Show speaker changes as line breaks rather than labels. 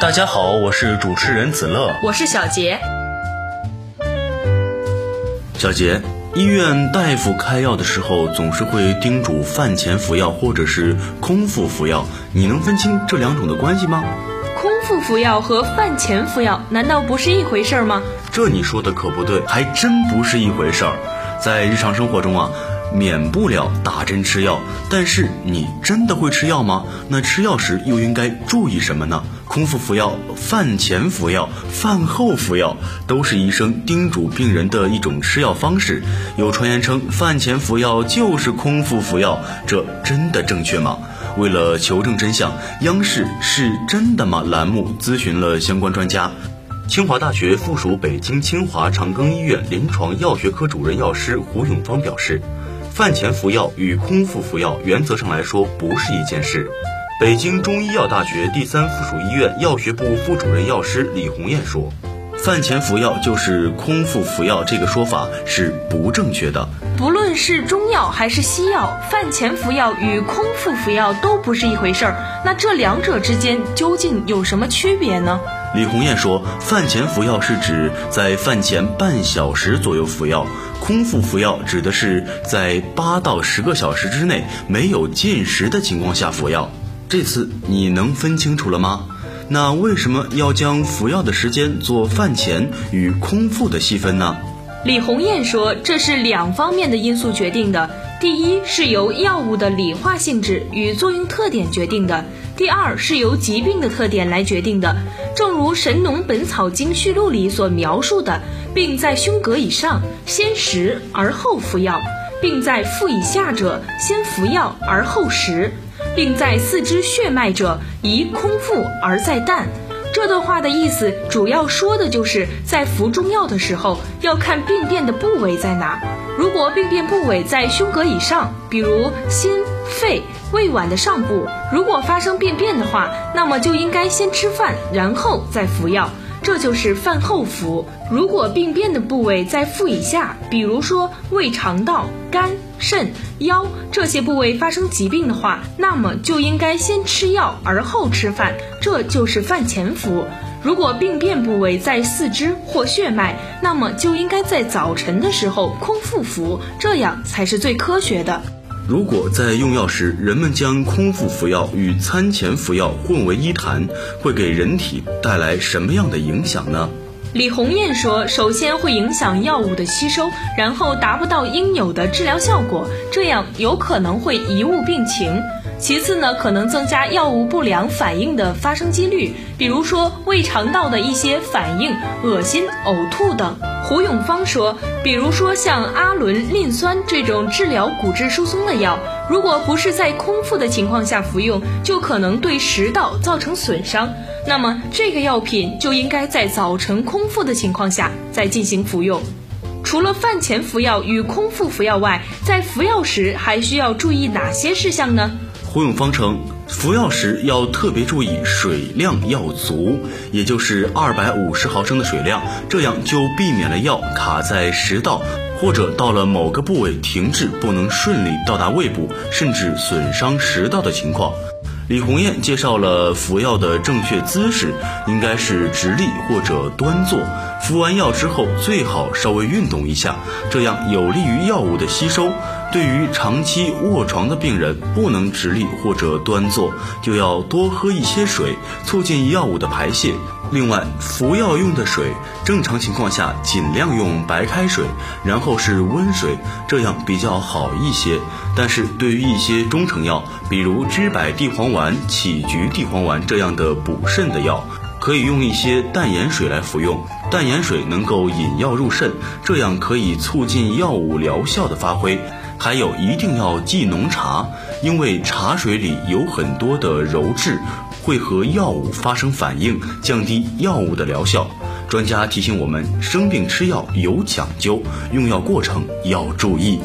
大家好，我是主持人子乐。
我是小杰。
小杰，医院大夫开药的时候总是会叮嘱饭前服药或者是空腹服药，你能分清这两种的关系吗？
空腹服药和饭前服药难道不是一回事儿吗？
这你说的可不对，还真不是一回事儿。在日常生活中啊，免不了打针吃药，但是你真的会吃药吗？那吃药时又应该注意什么呢？空腹服药、饭前服药、饭后服药，都是医生叮嘱病人的一种吃药方式。有传言称饭前服药就是空腹服药，这真的正确吗？为了求证真相，央视“是真的吗”栏目咨询了相关专家。清华大学附属北京清华长庚医院临床药学科主任药师胡永芳表示，饭前服药与空腹服药原则上来说不是一件事。北京中医药大学第三附属医院药学部副主任药师李红艳说，饭前服药就是空腹服药这个说法是不正确的。
不论是中药还是西药，饭前服药与空腹服药都不是一回事儿。那这两者之间究竟有什么区别呢？
李红艳说，饭前服药是指在饭前半小时左右服药，空腹服药指的是在八到十个小时之内没有进食的情况下服药。这次你能分清楚了吗？那为什么要将服药的时间做饭前与空腹的细分呢？
李红艳说，这是两方面的因素决定的。第一是由药物的理化性质与作用特点决定的，第二是由疾病的特点来决定的。正如《神农本草经序录》里所描述的，病在胸膈以上，先食而后服药；病在腹以下者，先服药而后食；病在四肢血脉者，宜空腹而再啖。这段话的意思主要说的就是在服中药的时候，要看病变的部位在哪。如果病变部位在胸膈以上，比如心、肺、胃脘的上部，如果发生病变的话，那么就应该先吃饭，然后再服药，这就是饭后服。如果病变的部位在腹以下，比如说胃肠道、肝、肾、腰这些部位发生疾病的话，那么就应该先吃药而后吃饭，这就是饭前服。如果病变部位在四肢或血脉，那么就应该在早晨的时候空腹服，这样才是最科学的。
如果在用药时，人们将空腹服药与餐前服药混为一谈，会给人体带来什么样的影响呢？
李红艳说，首先会影响药物的吸收，然后达不到应有的治疗效果，这样有可能会贻误病情。其次呢，可能增加药物不良反应的发生几率，比如说胃肠道的一些反应、恶心、呕吐等。胡永芳说，比如说像阿伦磷酸这种治疗骨质疏松的药，如果不是在空腹的情况下服用，就可能对食道造成损伤。那么这个药品就应该在早晨空腹的情况下再进行服用。除了饭前服药与空腹服药外，在服药时还需要注意哪些事项呢？
服用方称，服药时要特别注意水量要足，也就是二百五十毫升的水量，这样就避免了药卡在食道，或者到了某个部位停滞，不能顺利到达胃部，甚至损伤食道的情况。李红艳介绍了服药的正确姿势，应该是直立或者端坐。服完药之后，最好稍微运动一下，这样有利于药物的吸收。对于长期卧床的病人，不能直立或者端坐，就要多喝一些水，促进药物的排泄。另外，服药用的水，正常情况下尽量用白开水，然后是温水，这样比较好一些。但是对于一些中成药，比如知柏地黄丸、杞菊地黄丸这样的补肾的药，可以用一些淡盐水来服用。淡盐水能够引药入肾，这样可以促进药物疗效的发挥。还有一定要忌浓茶，因为茶水里有很多的鞣质，会和药物发生反应，降低药物的疗效。专家提醒我们，生病吃药有讲究，用药过程要注意。